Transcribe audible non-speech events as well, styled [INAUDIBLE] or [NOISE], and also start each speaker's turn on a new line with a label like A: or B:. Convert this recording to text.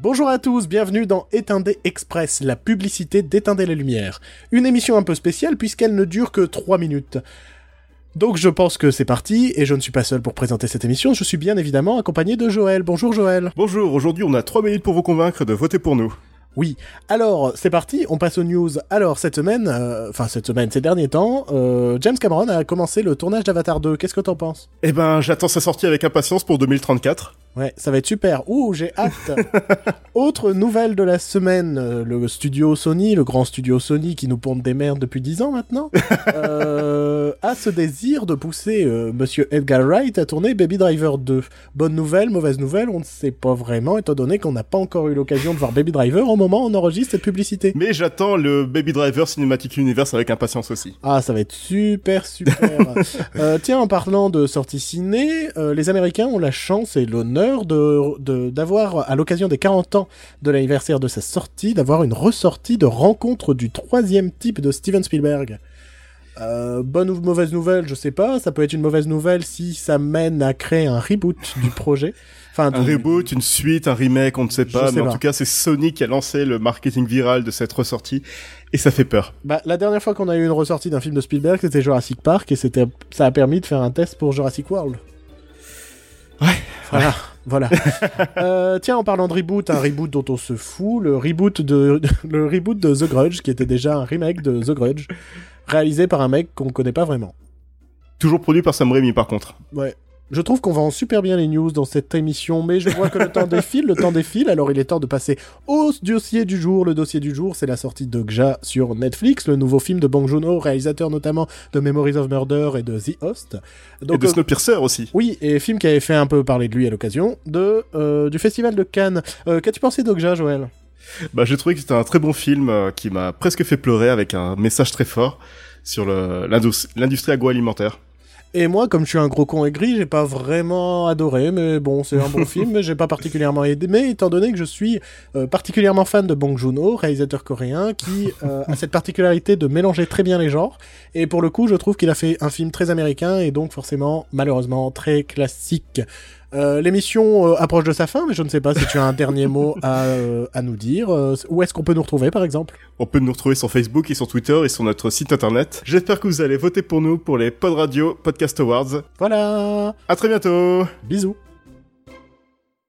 A: Bonjour à tous, bienvenue dans Éteindé Express, la publicité d'Éteindé les Lumières. Une émission un peu spéciale puisqu'elle ne dure que 3 minutes. Donc je pense que c'est parti, et je ne suis pas seul pour présenter cette émission, je suis bien évidemment accompagné de Joël. Bonjour Joël.
B: Bonjour, aujourd'hui on a 3 minutes pour vous convaincre de voter pour nous.
A: Oui, alors c'est parti, on passe aux news. Alors cette semaine, euh, enfin cette semaine, ces derniers temps, euh, James Cameron a commencé le tournage d'Avatar 2, qu'est-ce que t'en penses?
B: Eh ben j'attends sa sortie avec impatience pour 2034.
A: Ouais, ça va être super. Ouh, j'ai hâte. [LAUGHS] Autre nouvelle de la semaine, euh, le studio Sony, le grand studio Sony qui nous ponte des merdes depuis 10 ans maintenant, euh, [LAUGHS] a ce désir de pousser euh, Monsieur Edgar Wright à tourner Baby Driver 2. Bonne nouvelle, mauvaise nouvelle, on ne sait pas vraiment, étant donné qu'on n'a pas encore eu l'occasion de voir Baby Driver au moment où on enregistre cette publicité.
B: Mais j'attends le Baby Driver Cinematic Universe avec impatience aussi.
A: Ah, ça va être super, super. [LAUGHS] euh, tiens, en parlant de sortie ciné, euh, les Américains ont la chance et l'honneur de d'avoir, à l'occasion des 40 ans de l'anniversaire de sa sortie, d'avoir une ressortie de rencontre du troisième type de Steven Spielberg. Euh, bonne ou mauvaise nouvelle, je sais pas. Ça peut être une mauvaise nouvelle si ça mène à créer un reboot du projet.
B: Enfin, un reboot, une suite, un remake, on ne sait pas.
A: sais
B: mais en tout cas, c'est Sony qui a lancé le marketing viral de cette ressortie. Et ça fait peur.
A: Bah, la dernière fois qu'on a eu une ressortie d'un film de Spielberg, c'était Jurassic Park et c'était, ça a permis de faire un test pour Jurassic World.
B: Ouais.
A: Voilà, voilà. [LAUGHS] Euh, tiens, en parlant de reboot, un reboot dont on se fout, le reboot de, [LAUGHS] le reboot de The Grudge, qui était déjà un remake de The Grudge, réalisé par un mec qu'on connaît pas vraiment.
B: Toujours produit par Sam Raimi par contre.
A: Ouais. Je trouve qu'on vend super bien les news dans cette émission, mais je vois que le temps [LAUGHS] défile, le temps défile, alors il est temps de passer au dossier du jour. Le dossier du jour, c'est la sortie de Gja sur Netflix, le nouveau film de Bong Joon-ho, réalisateur notamment de Memories of Murder et de The Host.
B: et de
A: euh,
B: Snowpiercer aussi.
A: oui, et film qui avait fait un peu parler de lui à l'occasion de euh, du festival de Cannes. Euh, Qu'as-tu pensé d'Ogja, Joël?
B: Bah, j'ai trouvé que c'était un très bon film euh, qui m'a presque fait pleurer avec un message très fort sur l'industrie agroalimentaire.
A: Et moi, comme je suis un gros con aigri, j'ai pas vraiment adoré, mais bon, c'est un bon [LAUGHS] film, mais j'ai pas particulièrement aimé, étant donné que je suis euh, particulièrement fan de Bong Joon-ho, réalisateur coréen, qui [LAUGHS] euh, a cette particularité de mélanger très bien les genres. Et pour le coup, je trouve qu'il a fait un film très américain et donc forcément, malheureusement, très classique. Euh, L'émission euh, approche de sa fin, mais je ne sais pas si tu as un [LAUGHS] dernier mot à, euh, à nous dire. Où est-ce qu'on peut nous retrouver, par exemple?
B: On peut nous retrouver sur Facebook et sur Twitter et sur notre site internet. J'espère que vous allez voter pour nous pour les Pod Radio Podcast Awards.
A: Voilà
B: À très bientôt
A: Bisous